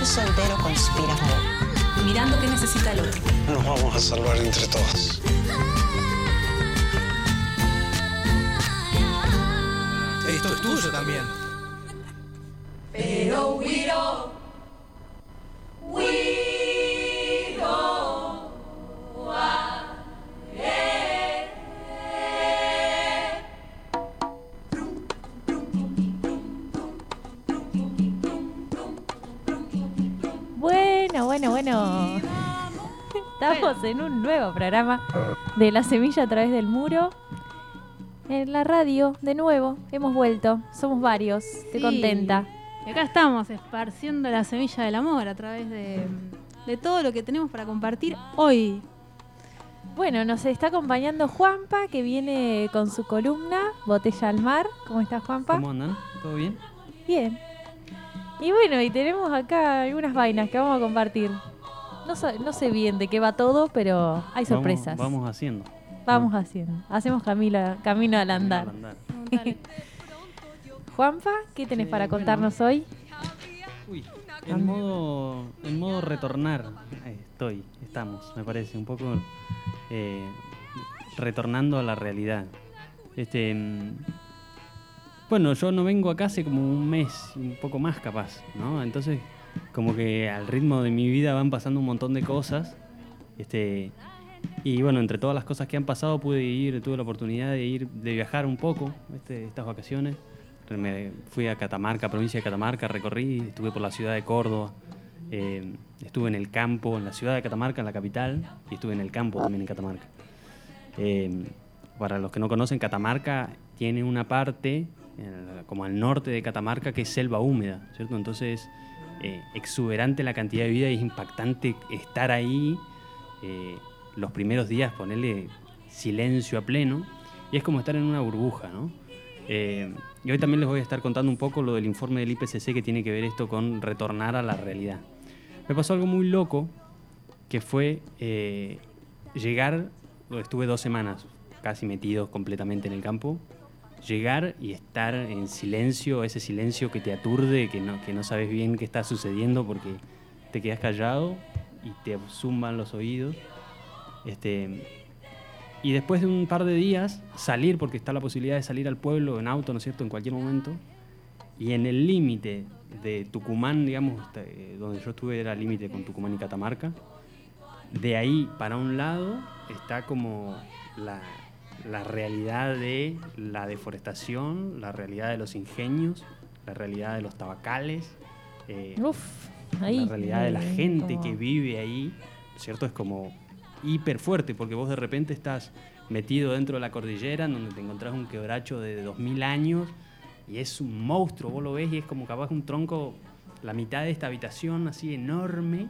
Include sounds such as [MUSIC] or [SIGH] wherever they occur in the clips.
el universo entero conspira a favor. Mirando qué necesita el otro. Nos vamos a salvar entre todos. Esto es tuyo también. Pero we Estamos en un nuevo programa de La Semilla a través del muro. En la radio, de nuevo, hemos vuelto. Somos varios. Estoy Sí. contenta. Y acá estamos esparciendo la semilla del amor a través de, de todo lo que tenemos para compartir hoy. Bueno, nos está acompañando Juanpa, que viene con su columna Botella al Mar. ¿Cómo estás, Juanpa? ¿Cómo andan? ¿Todo bien? Bien. Y bueno, y tenemos acá algunas vainas que vamos a compartir. No, sé- no sé bien de qué va todo, pero hay sorpresas. Vamos, vamos haciendo. Vamos haciendo. Hacemos camino, camino al andar. Al andar. [LAUGHS] Juanpa, ¿qué tenés para contarnos hoy? Uy, en modo, en modo retornar eh, estoy, estamos, me parece, un poco eh, retornando a la realidad. Este, mm, bueno, yo no vengo acá hace como un mes, un poco más capaz, ¿no? Entonces, como que al ritmo de mi vida van pasando un montón de cosas. Este, y bueno, entre todas las cosas que han pasado pude ir, tuve la oportunidad de ir, de viajar un poco este, estas vacaciones. Me fui a Catamarca, provincia de Catamarca, recorrí, estuve por la ciudad de Córdoba, eh, estuve en el campo, en la ciudad de Catamarca, en la capital, y estuve en el campo también en Catamarca. Eh, para los que no conocen, Catamarca tiene una parte, eh, como al norte de Catamarca, que es selva húmeda, ¿cierto? Entonces, eh, exuberante la cantidad de vida y es impactante estar ahí eh, los primeros días, ponerle silencio a pleno, y es como estar en una burbuja, ¿no? Eh, y hoy también les voy a estar contando un poco lo del informe del IPCC que tiene que ver esto con retornar a la realidad. Me pasó algo muy loco, que fue eh, llegar, estuve dos semanas casi metido completamente en el campo, llegar y estar en silencio, ese silencio que te aturde, que no, que no sabes bien qué está sucediendo porque te quedas callado y te zumban los oídos. Este, y después de un par de días, salir, porque está la posibilidad de salir al pueblo en auto, ¿no es cierto?, en cualquier momento. Y en el límite de Tucumán, digamos, eh, donde yo estuve era límite con Tucumán y Catamarca. De ahí para un lado está como la, la realidad de la deforestación, la realidad de los ingenios, la realidad de los tabacales, eh, Uf, ahí. la realidad de la gente como- que vive ahí, ¿cierto? Es como hiper fuerte, porque vos de repente estás metido dentro de la cordillera, en donde te encontrás un quebracho de 2000 años, y es un monstruo, vos lo ves y es como capaz un tronco, la mitad de esta habitación así enorme,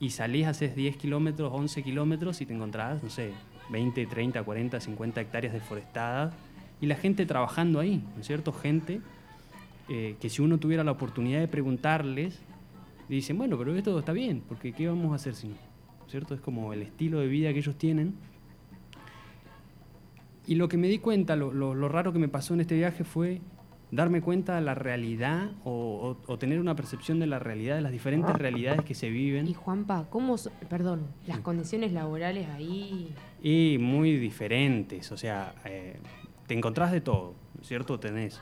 y salís, haces 10 kilómetros, 11 kilómetros, y te encontrás, no sé, 20, 30, 40, 50 hectáreas deforestadas, y la gente trabajando ahí, ¿no es cierto? Gente eh, que si uno tuviera la oportunidad de preguntarles, dicen, bueno, pero esto está bien, porque ¿qué vamos a hacer si no? ¿Cierto? Es como el estilo de vida que ellos tienen. Y lo que me di cuenta, lo, lo- lo raro que me pasó en este viaje fue darme cuenta de la realidad o, o- o tener una percepción de la realidad, de las diferentes realidades que se viven. Y Juanpa, ¿cómo, so- perdón, las condiciones laborales ahí? Y muy diferentes, o sea, eh, te encontrás de todo, ¿no es cierto? Tenés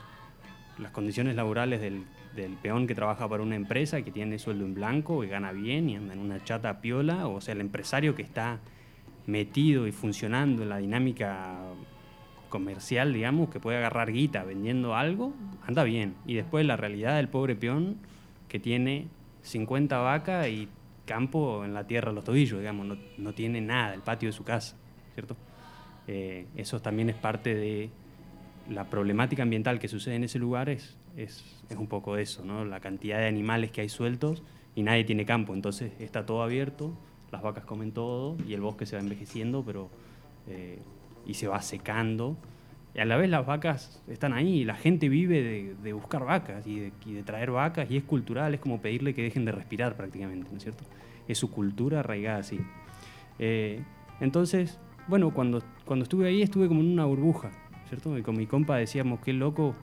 las condiciones laborales del, peón que trabaja para una empresa, que tiene sueldo en blanco y gana bien y anda en una chata piola, o sea, el empresario que está metido y funcionando en la dinámica comercial, digamos, que puede agarrar guita vendiendo algo, anda bien. Y después la realidad del pobre peón que tiene 50 vacas y campo en la tierra los tobillos, digamos, no, no tiene nada, el patio de su casa, ¿cierto? Eh, eso también es parte de la problemática ambiental que sucede en ese lugar, es, es, es un poco eso, ¿no? La cantidad de animales que hay sueltos y nadie tiene campo, entonces está todo abierto, las vacas comen todo y el bosque se va envejeciendo, pero eh, y se va secando. Y a la vez las vacas están ahí, y la gente vive de, de buscar vacas y de, y de traer vacas y es cultural, es como pedirle que dejen de respirar prácticamente, ¿no es cierto? Es su cultura arraigada así. Eh, entonces, bueno, cuando, cuando estuve ahí estuve como en una burbuja, ¿cierto? Y con mi compa decíamos, qué loco,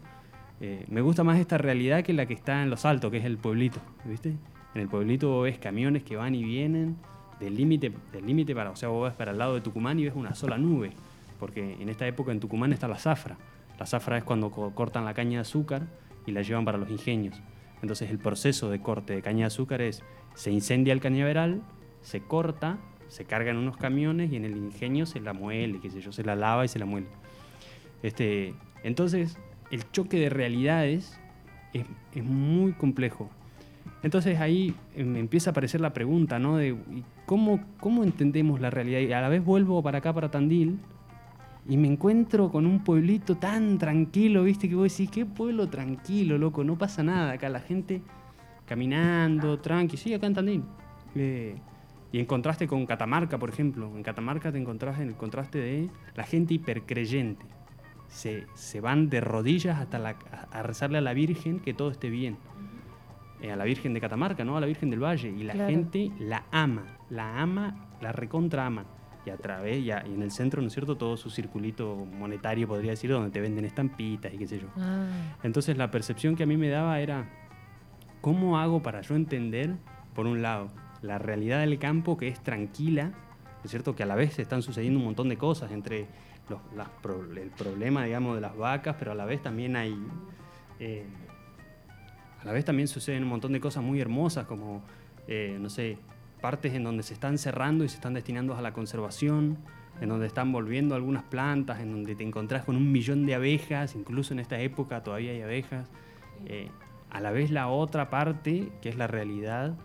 eh, me gusta más esta realidad que la que está en los altos, que es el pueblito, ¿viste? En el pueblito ves camiones que van y vienen del límite del límite para, o sea, vos vas para el lado de Tucumán y ves una sola nube, porque en esta época en Tucumán está la zafra. La zafra es cuando co- cortan la caña de azúcar y la llevan para los ingenios. Entonces el proceso de corte de caña de azúcar es, se incendia el cañaveral, se corta, se cargan unos camiones y en el ingenio se la muele, qué sé yo, se la lava y se la muele. Este, entonces, el choque de realidades es, es muy complejo. Entonces ahí eh, me empieza a aparecer la pregunta, ¿no? De ¿y cómo, cómo entendemos la realidad. Y a la vez vuelvo para acá, para Tandil, y me encuentro con un pueblito tan tranquilo, ¿viste? Que vos decís, qué pueblo tranquilo, loco, no pasa nada. Acá la gente caminando, tranqui, sí, acá en Tandil. Eh, y en contraste con Catamarca, por ejemplo. En Catamarca te encontrás en el contraste de la gente hipercreyente. Se, se van de rodillas hasta la- a, rezarle a la Virgen que todo esté bien. Eh, a la Virgen de Catamarca, ¿no? A la Virgen del Valle. Y la Claro. gente la ama, la ama, la recontra ama. Y a través, y, a- y en el centro, ¿no es cierto? Todo su circulito monetario, podría decir, donde te venden estampitas y qué sé yo. Ah, Entonces la percepción que a mí me daba era, ¿cómo hago para yo entender, por un lado, la realidad del campo que es tranquila, ¿no es cierto? Que a la vez están sucediendo un montón de cosas entre el problema, digamos, de las vacas, pero a la vez también hay... eh, a la vez también suceden un montón de cosas muy hermosas, como, eh, no sé, partes en donde se están cerrando y se están destinando a la conservación, en donde están volviendo algunas plantas, en donde te encontrás con un millón de abejas, incluso en esta época todavía hay abejas. Eh, a la vez la otra parte, que es la realidad,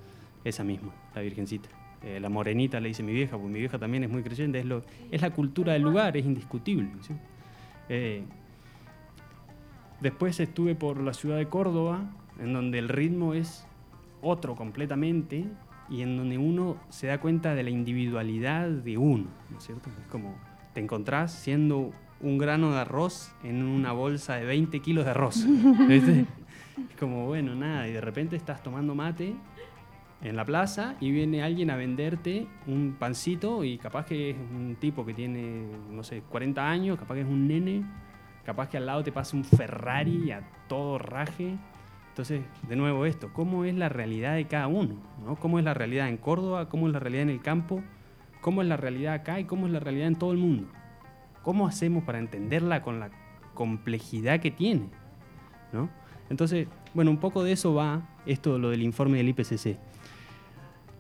esa misma, la Virgencita. Eh, la morenita le dice mi vieja, porque mi vieja también es muy creyente, es, lo, es la cultura del lugar, es indiscutible. ¿sí? Eh, después estuve por la ciudad de Córdoba, en donde el ritmo es otro completamente y en donde uno se da cuenta de la individualidad de uno, ¿no es cierto? Es como te encontrás siendo un grano de arroz en una bolsa de 20 kilos de arroz. ¿viste? [LAUGHS] Es como, bueno, nada, y de repente estás tomando mate en la plaza y viene alguien a venderte un pancito y capaz que es un tipo que tiene, no sé, 40 años, capaz que es un nene, capaz que al lado te pasa un Ferrari a todo raje. Entonces, de nuevo esto, ¿cómo es la realidad de cada uno? ¿no? ¿Cómo es la realidad en Córdoba? ¿Cómo es la realidad en el campo? ¿Cómo es la realidad acá? ¿Y cómo es la realidad en todo el mundo? ¿Cómo hacemos para entenderla con la complejidad que tiene? ¿no? Entonces, bueno, un poco de eso va esto, lo del informe del IPCC.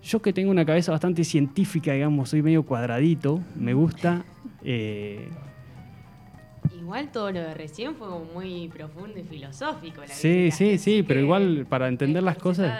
Yo que tengo una cabeza bastante científica, digamos, soy medio cuadradito, me gusta... eh, Igual todo lo de recién fue como muy profundo y filosófico. La sí, sí, sí, pero igual para entender las cosas,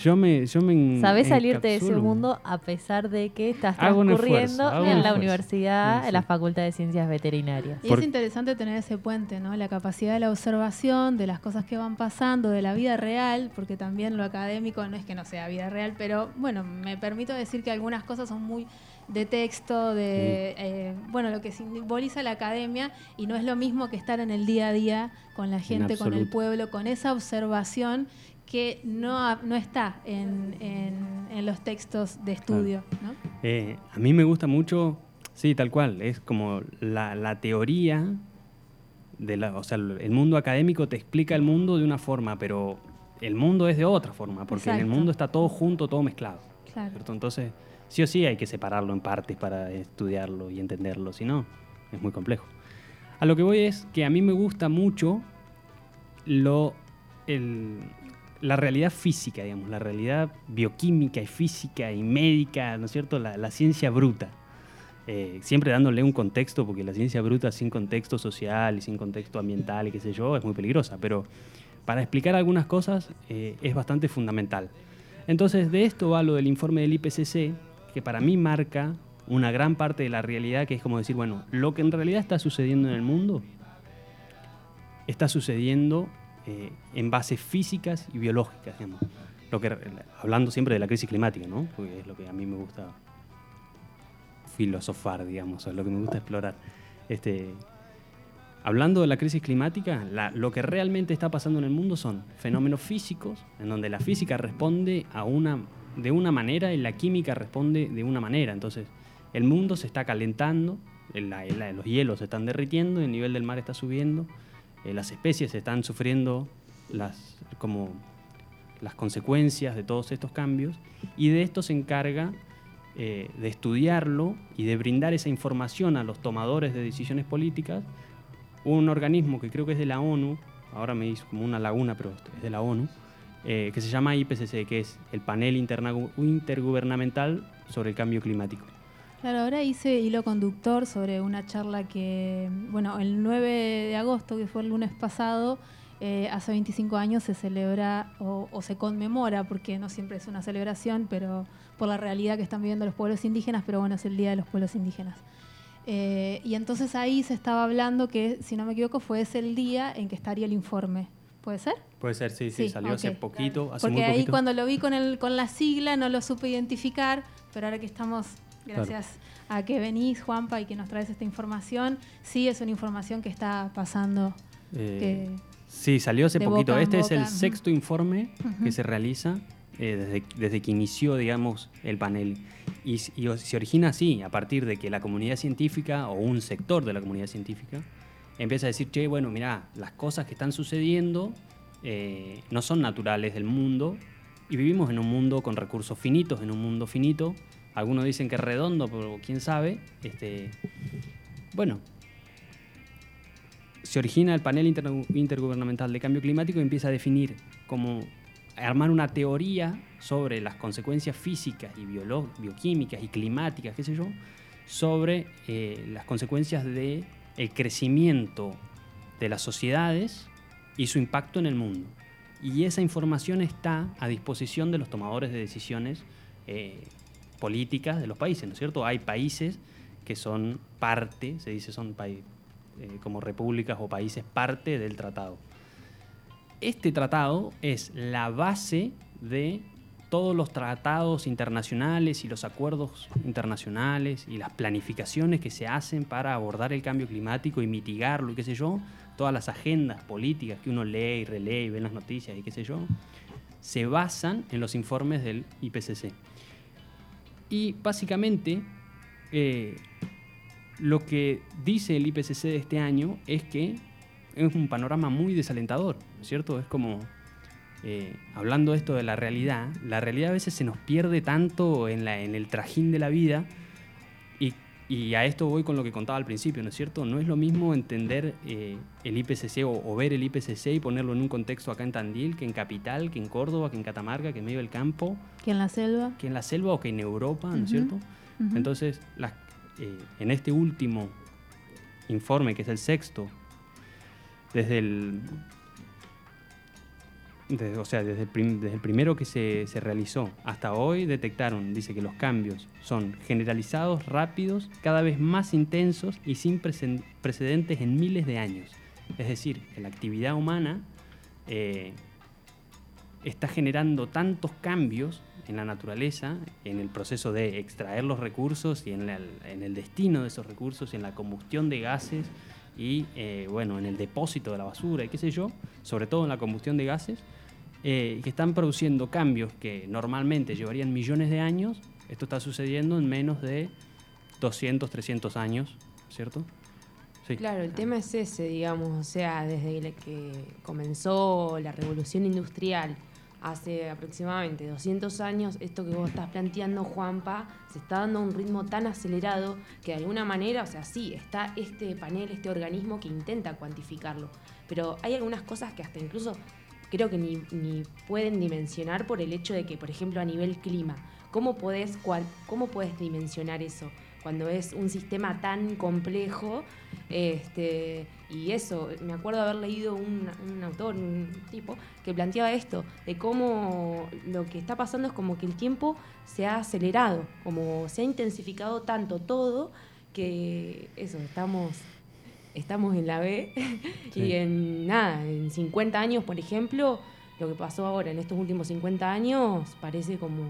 yo me... Yo me Sabés salirte de ese mundo a pesar de que estás transcurriendo esfuerzo, en la esfuerzo. universidad, Sí, en la. Facultad de Ciencias Veterinarias. Y Por- es interesante tener ese puente, ¿no? La capacidad de la observación, de las cosas que van pasando, de la vida real, porque también lo académico no es que no sea vida real, pero bueno, me permito decir que algunas cosas son muy de texto, de eh, bueno, lo que simboliza la academia y no es lo mismo que estar en el día a día con la gente, con el pueblo, con esa observación que no, no está en, en- en los textos de estudio, ¿no? Eh, a mí me gusta mucho, sí, tal cual, es como la, la teoría, de la, o sea, el mundo académico te explica el mundo de una forma, pero el mundo es de otra forma, porque en el mundo está todo junto, todo mezclado. Claro. Entonces, sí o sí hay que separarlo en partes para estudiarlo y entenderlo, si no, es muy complejo. A lo que voy es que a mí me gusta mucho lo, el- la realidad física, digamos, la realidad bioquímica y física y médica, ¿no es cierto? La, la ciencia bruta. eh, siempre dándole un contexto, porque la ciencia bruta sin contexto social y sin contexto ambiental y qué sé yo, es muy peligrosa, pero para explicar algunas cosas eh, es bastante fundamental. Entonces, de esto va lo del informe del IPCC, que para mí marca una gran parte de la realidad, que es como decir, bueno, lo que en realidad está sucediendo en el mundo está sucediendo eh, en bases físicas y biológicas, digamos. Lo que, hablando siempre de la crisis climática, ¿no? Porque es lo que a mí me gusta filosofar, digamos, es lo que me gusta explorar. Este, hablando de la crisis climática, lo que realmente está pasando en el mundo son fenómenos físicos, en donde la física responde a una, de una manera y la química responde de una manera. Entonces, el mundo se está calentando, el- la- los hielos se están derritiendo, el nivel del mar está subiendo, eh, las especies están sufriendo las, como las consecuencias de todos estos cambios y de esto se encarga eh, de estudiarlo y de brindar esa información a los tomadores de decisiones políticas un organismo que creo que es de la ONU, ahora me hizo como una laguna, pero es de la ONU, eh, que se llama IPCC, que es el Panel Intergubernamental sobre el Cambio Climático. Claro, ahora hice hilo conductor sobre una charla que, bueno, el 9 de agosto, que fue el lunes pasado, eh, hace 25 años se celebra o, o se conmemora, porque no siempre es una celebración, pero por la realidad que están viviendo los pueblos indígenas, pero bueno, es el Día de los Pueblos Indígenas. Eh, y entonces ahí se estaba hablando que, si no me equivoco, fue ese el día en que estaría el informe. ¿Puede ser? Puede ser, sí, sí, salió hace poquito, hace Porque muy ahí poquito. cuando lo vi con, el, con la sigla no lo supe identificar, pero ahora que estamos, gracias a que venís, Juanpa, y que nos traes esta información, sí es una información que está pasando. Eh, que- sí, salió hace poquito. boca Este es el sexto informe que se realiza eh, desde, desde que inició, digamos, el panel. Y, y se origina así, a partir de que la comunidad científica o un sector de la comunidad científica empieza a decir, che, bueno, mira, las cosas que están sucediendo eh, no son naturales del mundo y vivimos en un mundo con recursos finitos, en un mundo finito. Algunos dicen que es redondo, pero quién sabe. Este, bueno, se origina el panel inter- intergubernamental de cambio climático y empieza a definir como armar una teoría sobre las consecuencias físicas y bioquímicas y climáticas, qué sé yo, sobre eh, las consecuencias del el crecimiento de las sociedades y su impacto en el mundo. Y esa información está a disposición de los tomadores de decisiones eh, políticas de los países, ¿no es cierto? Hay países que son parte, se dice son eh, como repúblicas o países parte del tratado. Este tratado es la base de todos los tratados internacionales y los acuerdos internacionales y las planificaciones que se hacen para abordar el cambio climático y mitigarlo y qué sé yo, todas las agendas políticas que uno lee y relee y ve en las noticias y qué sé yo, se basan en los informes del IPCC. Y básicamente eh, lo que dice el IPCC de este año es que es un panorama muy desalentador, ¿no es cierto? Es como, eh, hablando esto de la realidad, la realidad a veces se nos pierde tanto en, la, en el trajín de la vida y, y a esto voy con lo que contaba al principio, ¿no es cierto? No es lo mismo entender eh, el IPCC o, o ver el IPCC y ponerlo en un contexto acá en Tandil, que en Capital, que en Córdoba, que en Catamarca, que en medio del campo, que en la selva. que en la selva o que en Europa, ¿no es cierto? Entonces, las- eh, en este último informe, que es el sexto, desde el, desde- o sea, desde el, prim- desde el primero que se, se realizó hasta hoy, detectaron, dice que los cambios son generalizados, rápidos, cada vez más intensos y sin precedentes en miles de años. Es decir, que la actividad humana eh, está generando tantos cambios en la naturaleza, en el proceso de extraer los recursos y en, la- en el destino de esos recursos, en la combustión de gases y eh, bueno, en el depósito de la basura y qué sé yo, sobre todo en la combustión de gases, eh, que están produciendo cambios que normalmente llevarían millones de años. Esto está sucediendo en menos de 200, 300 años, ¿cierto? Claro, el tema es ese, digamos, o sea, desde que comenzó la revolución industrial hace aproximadamente 200 años, esto que vos estás planteando, Juanpa, se está dando a un ritmo tan acelerado que de alguna manera, o sea, sí, está este panel, este organismo que intenta cuantificarlo, pero hay algunas cosas que hasta incluso creo que ni, ni pueden dimensionar por el hecho de que, por ejemplo, a nivel clima, ¿cómo podés, cuan- cómo podés dimensionar eso? cuando es un sistema tan complejo. Este, y eso, me acuerdo haber leído un, un autor, un tipo, que planteaba esto, de cómo lo que está pasando es como que el tiempo se ha acelerado, como se ha intensificado tanto todo, que eso, estamos, estamos en la B [LAUGHS] Sí. y en nada, en 50 años, por ejemplo, lo que pasó ahora en estos últimos 50 años parece como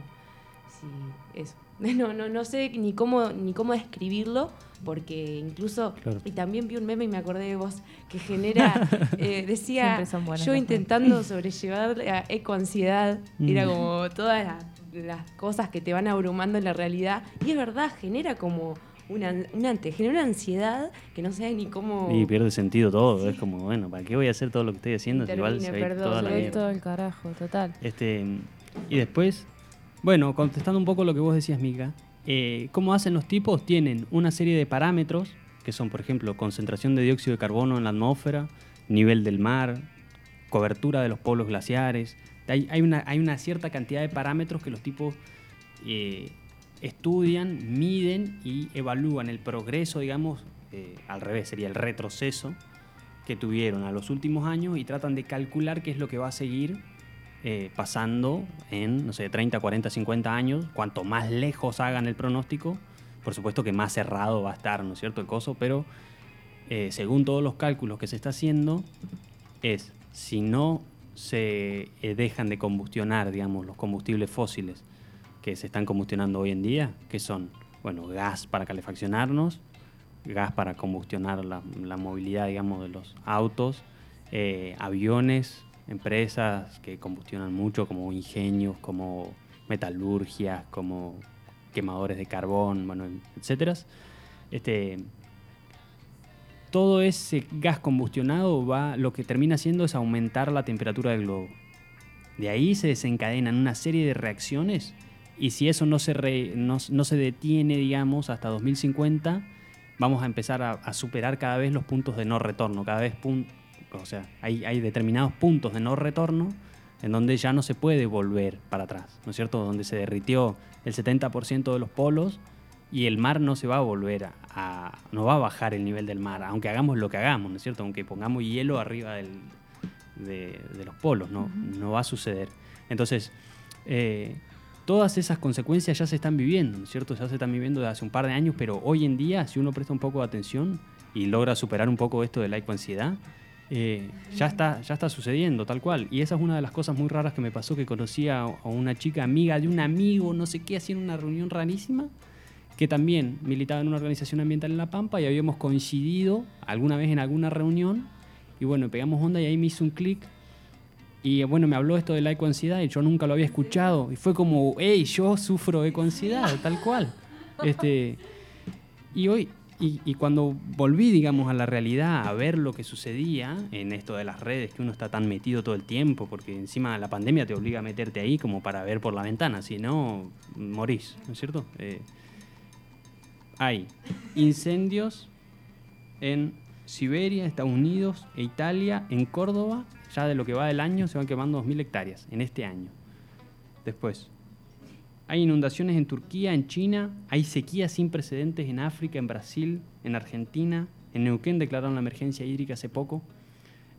sí, eso. [LAUGHS] No, no, no sé ni cómo, ni cómo describirlo, porque incluso, Claro. y también vi un meme y me acordé de vos, que genera, [LAUGHS] eh, decía, yo intentando sobrellevar la ecoansiedad, era Mm. como todas las, las cosas que te van abrumando en la realidad, y es verdad, genera como una, una, te genera una ansiedad que no sabes ni cómo... Y pierde sentido todo. Es como, bueno, ¿para qué voy a hacer todo lo que estoy haciendo? si igual se perdón, toda la. Todo el carajo, total. Este, y después, bueno, contestando un poco lo que vos decías, Mica, eh, ¿cómo hacen los tipos? Tienen una serie de parámetros, que son, por ejemplo, concentración de dióxido de carbono en la atmósfera, nivel del mar, cobertura de los polos glaciares. Hay, hay una, hay una cierta cantidad de parámetros que los tipos eh, estudian, miden y evalúan el progreso, digamos, eh, al revés, sería el retroceso que tuvieron a los últimos años y tratan de calcular qué es lo que va a seguir eh, pasando en, no sé, 30, 40, 50 años. Cuanto más lejos hagan el pronóstico, por supuesto que más cerrado va a estar, ¿no es cierto?, el coso, pero eh, según todos los cálculos que se está haciendo, es si no se dejan de combustionar, digamos, los combustibles fósiles que se están combustionando hoy en día, que son, bueno, gas para calefaccionarnos, gas para combustionar la, la movilidad, digamos, de los autos, eh, aviones, empresas que combustionan mucho, como ingenios, como metalurgias, como quemadores de carbón, bueno, etcétera. Este, todo ese gas combustionado va, lo que termina haciendo es aumentar la temperatura del globo. De ahí se desencadenan una serie de reacciones y si eso no se, re- no, no se detiene, digamos, hasta 2050, vamos a empezar a, a superar cada vez los puntos de no retorno. Cada vez, pun- o sea, hay, hay determinados puntos de no retorno en donde ya no se puede volver para atrás, ¿no es cierto? Donde se derritió el 70% de los polos y el mar no se va a volver a, a- no va a bajar el nivel del mar, aunque hagamos lo que hagamos, ¿no es cierto? Aunque pongamos hielo arriba del, de, de los polos, no, no va a suceder. Entonces, eh, todas esas consecuencias ya se están viviendo, ¿no es cierto? Ya se están viviendo desde hace un par de años, pero hoy en día, si uno presta un poco de atención y logra superar un poco esto de la ecoansiedad, eh, ya, está, ya está sucediendo, tal cual. Y esa es una de las cosas muy raras que me pasó, que conocí a, a una chica amiga de un amigo, no sé qué, haciendo una reunión rarísima, que también militaba en una organización ambiental en La Pampa y habíamos coincidido alguna vez en alguna reunión y bueno, pegamos onda y ahí me hizo un clic y bueno, me habló esto de la ecoansiedad y yo nunca lo había escuchado y fue como, hey, yo sufro ecoansiedad, tal cual. [LAUGHS] Este, y hoy, y, y cuando volví, digamos, a la realidad, a ver lo que sucedía en esto de las redes, que uno está tan metido todo el tiempo, porque encima la pandemia te obliga a meterte ahí como para ver por la ventana, si no, morís, ¿no es cierto? Eh, hay incendios en Siberia, Estados Unidos e Italia, en Córdoba, ya de lo que va del año se van quemando 2.000 hectáreas en este año. Después, hay inundaciones en Turquía, en China, hay sequías sin precedentes en África, en Brasil, en Argentina, en Neuquén declararon la emergencia hídrica hace poco.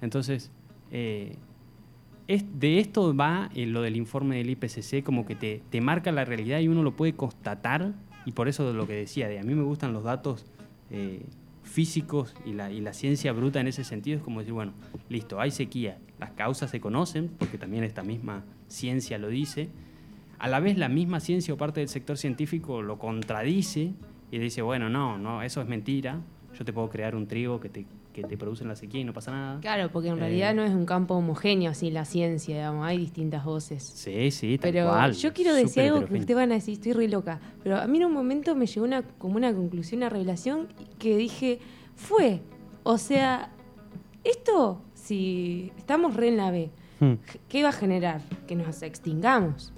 Entonces, eh, es- de esto va eh, lo del informe del IPCC, como que te, te marca la realidad y uno lo puede constatar, y por eso lo que decía, de a mí me gustan los datos eh, físicos y la, y la ciencia bruta en ese sentido, es como decir, bueno, listo, hay sequía, las causas se conocen, porque también esta misma ciencia lo dice, a la vez la misma ciencia o parte del sector científico lo contradice y dice, bueno, no, no, eso es mentira, yo te puedo crear un trigo que te, que te produce en la sequía y no pasa nada. Claro, porque en Eh, realidad no es un campo homogéneo así la ciencia, digamos, hay distintas voces. Sí, sí, tal Pero cual, yo quiero decir algo que ustedes van a decir, estoy re loca. Pero a mí en un momento me llegó una, como una conclusión, una revelación que dije, fue. O sea, esto, si estamos re en la B, Hmm. ¿qué va a generar? Que nos extingamos,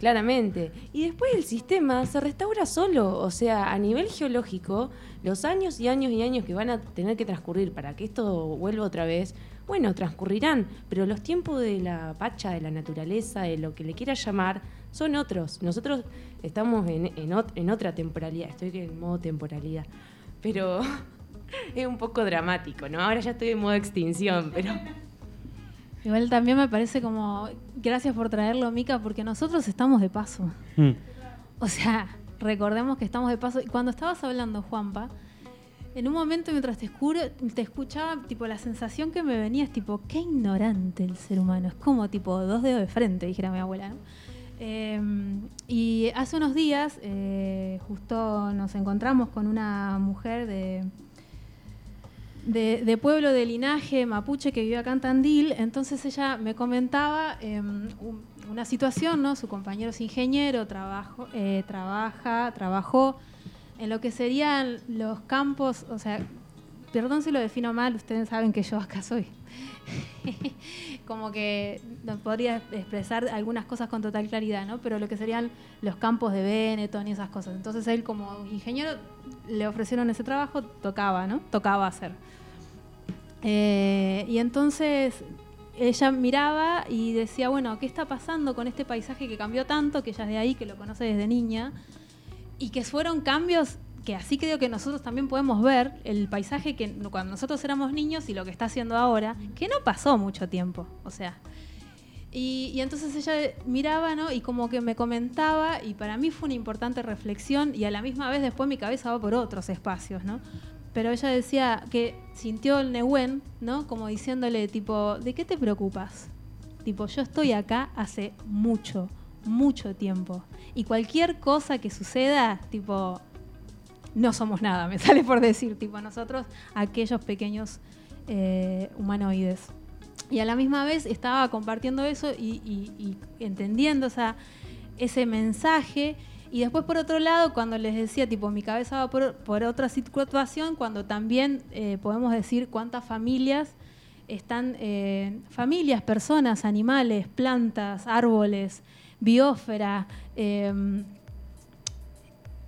claramente. Y después el sistema se restaura solo. O sea, a nivel geológico, los años y años y años que van a tener que transcurrir para que esto vuelva otra vez, bueno, transcurrirán. Pero los tiempos de la pacha, de la naturaleza, de lo que le quiera llamar, son otros. Nosotros estamos en, en, ot- en otra temporalidad, estoy en modo temporalidad, pero [LAUGHS] es un poco dramático, ¿no? Ahora ya estoy en modo extinción, pero... [LAUGHS] Igual también me parece como, gracias por traerlo, Mica, porque nosotros estamos de paso. Mm. O sea, recordemos que estamos de paso. Y cuando estabas hablando, Juanpa, en un momento mientras te, escuro- te escuchaba, tipo, la sensación que me venía es tipo, qué ignorante el ser humano. Es como tipo dos dedos de frente, dijera mi abuela, ¿no? Eh, y hace unos días, eh, justo nos encontramos con una mujer de, de, pueblo de linaje mapuche que vive acá en Tandil. Entonces ella me comentaba un- una situación, ¿no? Su compañero es ingeniero, trabajo, eh, trabaja, trabajó en lo que serían los campos, o sea, perdón si lo defino mal, ustedes saben que yo acá soy. [LAUGHS] Como que no podría expresar algunas cosas con total claridad, ¿no? Pero lo que serían los campos de Benetton y esas cosas. Entonces él como ingeniero le ofrecieron ese trabajo, tocaba, ¿no? Tocaba hacer. Eh, y entonces ella miraba y decía, bueno, ¿qué está pasando con este paisaje que cambió tanto, que ella es de ahí, que lo conoce desde niña? Y que fueron cambios que así creo que nosotros también podemos ver el paisaje que cuando nosotros éramos niños y lo que está haciendo ahora, que no pasó mucho tiempo, o sea. Y, entonces ella miraba, ¿no? Y como que me comentaba, y para mí fue una importante reflexión, y a la misma vez después mi cabeza va por otros espacios, ¿no? Pero ella decía que sintió el Nehuen, ¿no? Como diciéndole, tipo, ¿de qué te preocupas? Tipo, yo estoy acá hace mucho, mucho tiempo. Y cualquier cosa que suceda, tipo, no somos nada, me [LAUGHS] sale por decir, tipo, nosotros, aquellos pequeños eh, humanoides. Y a la misma vez estaba compartiendo eso y, entendiendo esa- ese mensaje. Y después, por otro lado, cuando les decía, tipo, mi cabeza va por, por otra situación, cuando también eh, podemos decir cuántas familias están, eh, familias, personas, animales, plantas, árboles, biosfera,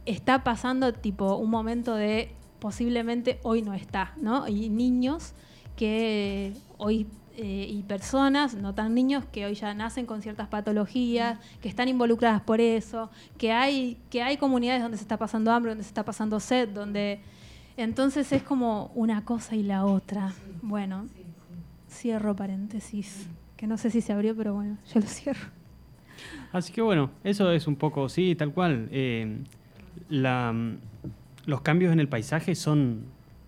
está pasando tipo un momento de posiblemente hoy no está, ¿no? Y niños que hoy eh, y personas, no tan niños, que hoy ya nacen con ciertas patologías, que están involucradas por eso, que hay, que hay comunidades donde se está pasando hambre, donde se está pasando sed, donde... Entonces es como una cosa y la otra. Bueno, cierro paréntesis, que no sé si se abrió, pero bueno, yo lo cierro. Así que bueno, eso es un poco, sí, tal cual. Eh, la, los cambios en el paisaje son,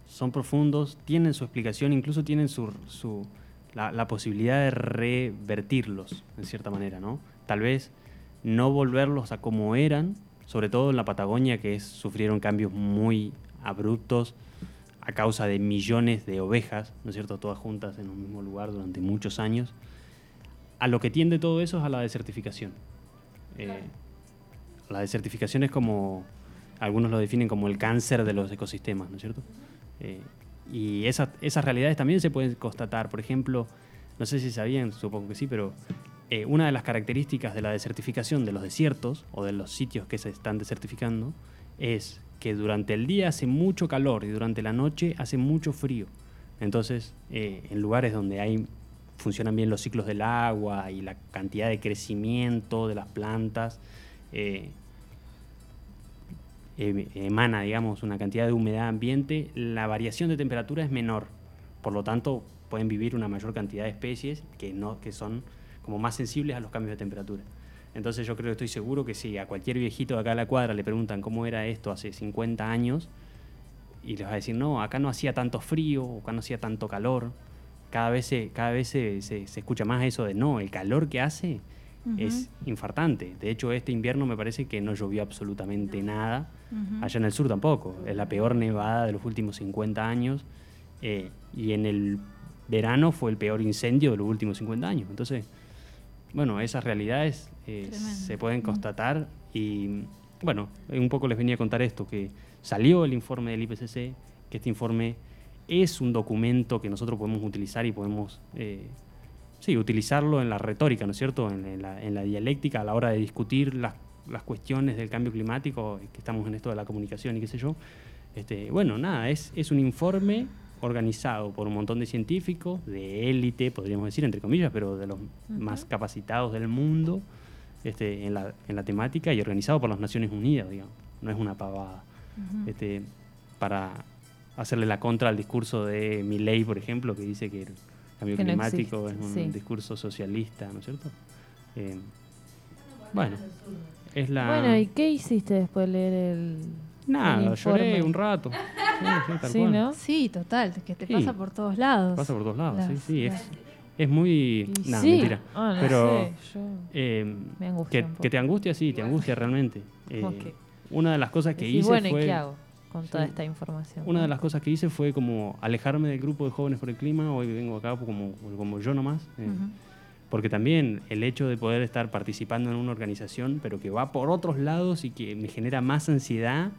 son profundos, tienen su explicación, incluso tienen su, su- la, la posibilidad de revertirlos, en cierta manera, ¿no? Tal vez no volverlos a como eran, sobre todo en la Patagonia, que es, sufrieron cambios muy abruptos a causa de millones de ovejas, ¿no es cierto?, todas juntas en un mismo lugar durante muchos años. A lo que tiende todo eso es a la desertificación. Eh, la desertificación es como, algunos lo definen como el cáncer de los ecosistemas, ¿no es cierto? Eh, y esa- esas realidades también se pueden constatar. Por ejemplo, no sé si sabían, supongo que sí, pero eh, una de las características de la desertificación de los desiertos o de los sitios que se están desertificando es que durante el día hace mucho calor y durante la noche hace mucho frío. Entonces, eh, en lugares donde hay funcionan bien los ciclos del agua y la cantidad de crecimiento de las plantas, eh, em- emana, digamos, una cantidad de humedad ambiente, la variación de temperatura es menor. Por lo tanto, pueden vivir una mayor cantidad de especies que, no, que son como más sensibles a los cambios de temperatura. Entonces yo creo que estoy seguro que si a cualquier viejito de acá a la cuadra le preguntan cómo era esto hace 50 años, y les va a decir, no, acá no hacía tanto frío, acá no hacía tanto calor. Cada vez se, cada vez se- se escucha más eso de, no, el calor que hace es infartante. De hecho, este invierno me parece que no llovió absolutamente nada. Allá en el sur tampoco. Es la peor nevada de los últimos 50 años. eh, y en el verano fue el peor incendio de los últimos 50 años. Entonces, bueno, esas realidades eh, se pueden constatar y, bueno, un poco les venía a contar esto, que salió el informe del IPCC, que este informe es un documento que nosotros podemos utilizar y podemos, eh, sí, utilizarlo en la retórica, ¿no es cierto?, en, en la, en la dialéctica a la hora de discutir las, las cuestiones del cambio climático, que estamos en esto de la comunicación y qué sé yo. Este, bueno, nada, es, es un informe organizado por un montón de científicos, de élite, podríamos decir, entre comillas, pero de los más capacitados del mundo, este, en, la, en la temática y organizado por las Naciones Unidas, digamos. No es una pavada. Este, para hacerle la contra al discurso de Milley, por ejemplo, que dice que cambio Que no climático existe, es un sí. discurso socialista, ¿no es cierto? Eh, bueno, es la... Bueno, ¿y qué hiciste después de leer el. Nada, el lloré un rato. Sí, sí, tal Sí, cual. ¿no? Sí, total, que te Sí. pasa por todos lados. Pasa por todos lados, sí, Las- sí. las- Es, es muy... Nah, sí. mentira. Ah, no Pero sé, yo eh, me angustia que, que te angustia, sí, te angustia realmente. Eh, ¿Cómo que? Una de las cosas que Decís, hice bueno, fue... ¿y qué hago con toda Sí. esta información? Una de las cosas que hice fue como alejarme del grupo de jóvenes por el clima. Hoy vengo acá como, como yo nomás. eh, Ujú. Porque también el hecho de poder estar participando en una organización, pero que va por otros lados y que me genera más ansiedad,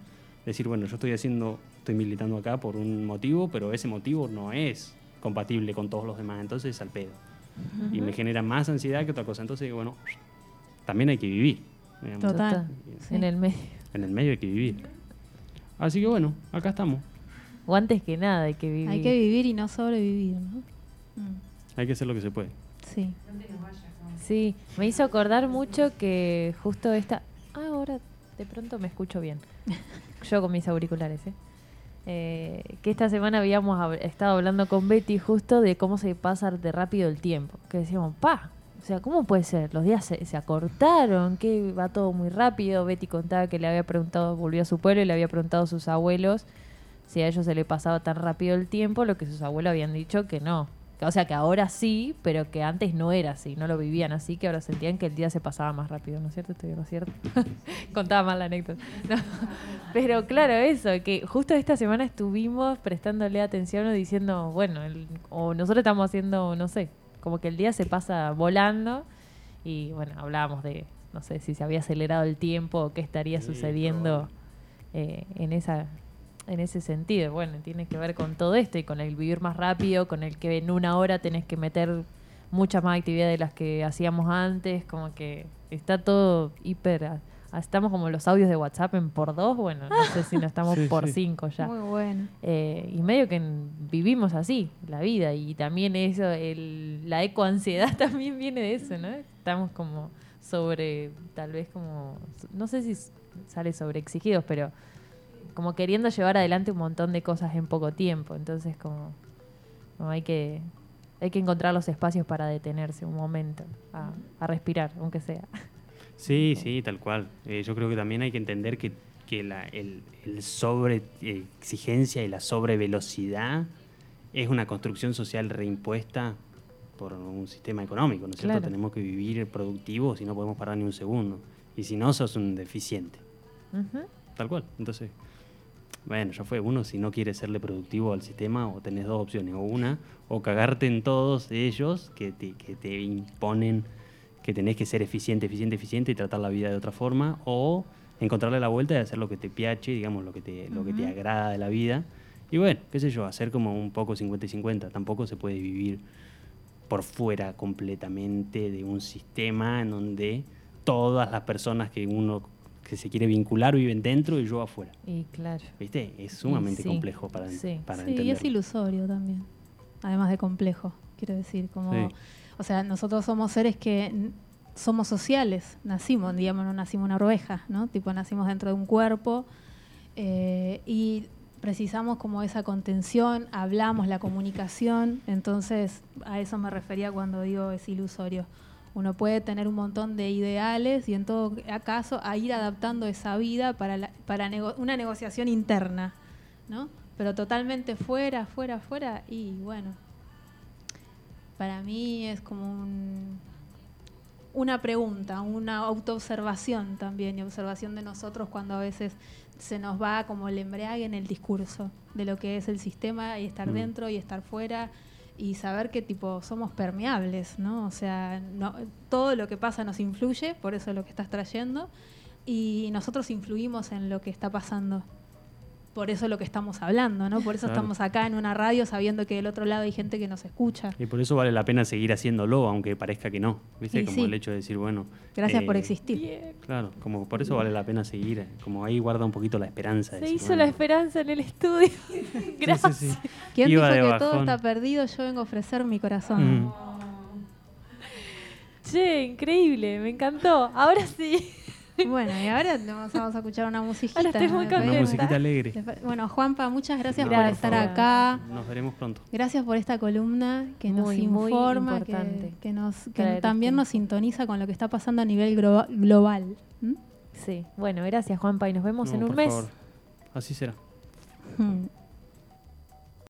decir, bueno, yo estoy haciendo, estoy militando acá por un motivo, pero ese motivo no es compatible con todos los demás, entonces al pedo. Y me genera más ansiedad que otra cosa. Entonces, bueno, también hay que vivir. digamos. Total. En el medio. En el medio hay que vivir. Así que bueno, acá estamos. O antes que nada hay que vivir. Hay que vivir y no sobrevivir, ¿no? Mm, Hay que hacer lo que se puede. Sí. Sí, me hizo acordar mucho que justo esta... Ah, ahora de pronto me escucho bien. [LAUGHS] Yo con mis auriculares, ¿eh? Eh, que esta semana habíamos hab- estado hablando con Betty justo de cómo se pasa de rápido el tiempo. Que decíamos, pa, o sea, ¿cómo puede ser? Los días se, se acortaron, que va todo muy rápido. Betty contaba que le había preguntado, volvió a su pueblo y le había preguntado a sus abuelos si a ellos se le pasaba tan rápido el tiempo, lo que sus abuelos habían dicho que no. O sea, que ahora sí, pero que antes no era así, no lo vivían así, que ahora sentían que el día se pasaba más rápido, ¿no es cierto? ¿Estoy en lo cierto? [LAUGHS] Contaba mal la anécdota. No. Pero claro, eso, que justo esta semana estuvimos prestándole atención o diciendo, bueno, el- o nosotros estamos haciendo, no sé, como que el día se pasa volando y bueno, hablábamos de, no sé, si se había acelerado el tiempo o qué estaría Sí, sucediendo eh, en esa en ese sentido. Bueno, tiene que ver con todo esto y con el vivir más rápido, con el que en una hora tenés que meter muchas más actividades de las que hacíamos antes, como que está todo hiper... a- Estamos como los audios de WhatsApp en por dos, bueno, no sé si no estamos [LAUGHS] Sí, por sí. cinco ya. Muy bueno. Eh, y medio que vivimos así, la vida, y también eso, el, la ecoansiedad [LAUGHS] también viene de eso, ¿no? Estamos como sobre, tal vez como, no sé si sale sobre exigidos, pero como queriendo llevar adelante un montón de cosas en poco tiempo, entonces como, como hay que hay que encontrar los espacios para detenerse un momento, a, a respirar, aunque sea. Sí, sí, tal cual. Eh, yo creo que también hay que entender que, que la, el, el sobre eh, exigencia y la sobre velocidad es una construcción social reimpuesta por un sistema económico, ¿no es cierto? Claro. Tenemos que vivir productivos y no podemos parar ni un segundo. Y si no, sos un deficiente. Tal cual. Entonces, bueno, ya fue. Uno, si no quiere serle productivo al sistema, o tenés dos opciones. O una, o cagarte en todos ellos que te, que te imponen que tenés que ser eficiente, eficiente, eficiente y tratar la vida de otra forma. O encontrarle la vuelta y hacer lo que te piache, digamos, lo que te, lo que te agrada de la vida. Y bueno, qué sé yo, hacer como un poco 50 y 50. Tampoco se puede vivir por fuera completamente de un sistema en donde todas las personas que uno que se quiere vincular viven dentro y yo afuera. Y claro. ¿Viste? Es sumamente sí, complejo para, sí. para Sí, y es ilusorio también. Además de complejo, quiero decir. Como, Sí. O sea, nosotros somos seres que somos sociales. Nacimos, digamos, no nacimos una oveja, ¿no? Tipo, nacimos dentro de un cuerpo eh, y precisamos como esa contención, hablamos la comunicación. Entonces, a eso me refería cuando digo es ilusorio. Uno puede tener un montón de ideales y en todo caso a ir adaptando esa vida para, la- para nego- una negociación interna, ¿no? Pero totalmente fuera, fuera, fuera y bueno, para mí es como un- una pregunta, una autoobservación también y observación de nosotros cuando a veces se nos va como el embriague en el discurso de lo que es el sistema y estar Mm. dentro y estar fuera y saber que tipo somos permeables, ¿no? O sea, no, todo lo que pasa nos influye, por eso es lo que estás trayendo, y nosotros influimos en lo que está pasando. Por eso es lo que estamos hablando, ¿no? Por eso Claro. estamos acá en una radio sabiendo que del otro lado hay gente que nos escucha. Y por eso vale la pena seguir haciéndolo, aunque parezca que no. ¿Viste? Y como sí. el hecho de decir, bueno. Gracias por eh, existir. Claro, como por eso vale la pena seguir. eh, Como ahí guarda un poquito la esperanza. de Se decir, hizo bueno, la esperanza en el estudio. [LAUGHS] [LAUGHS] Gracias. sí. ¿Quién Iba dijo de que todo está perdido? Yo vengo a ofrecer mi corazón. Mm. Che, increíble, me encantó. Ahora sí. Bueno, y ahora nos vamos a escuchar una musiquita. Ahora estoy muy contenta. Una musiquita alegre. Bueno, Juanpa, muchas gracias No, por estar favor. acá. Nos veremos pronto. Gracias por esta columna que nos Muy, informa, que, que nos, que traer también este- nos sintoniza con lo que está pasando a nivel glo- global. ¿Mm? Sí, bueno, gracias Juanpa y nos vemos No, en un por mes. favor. Así será. Mm.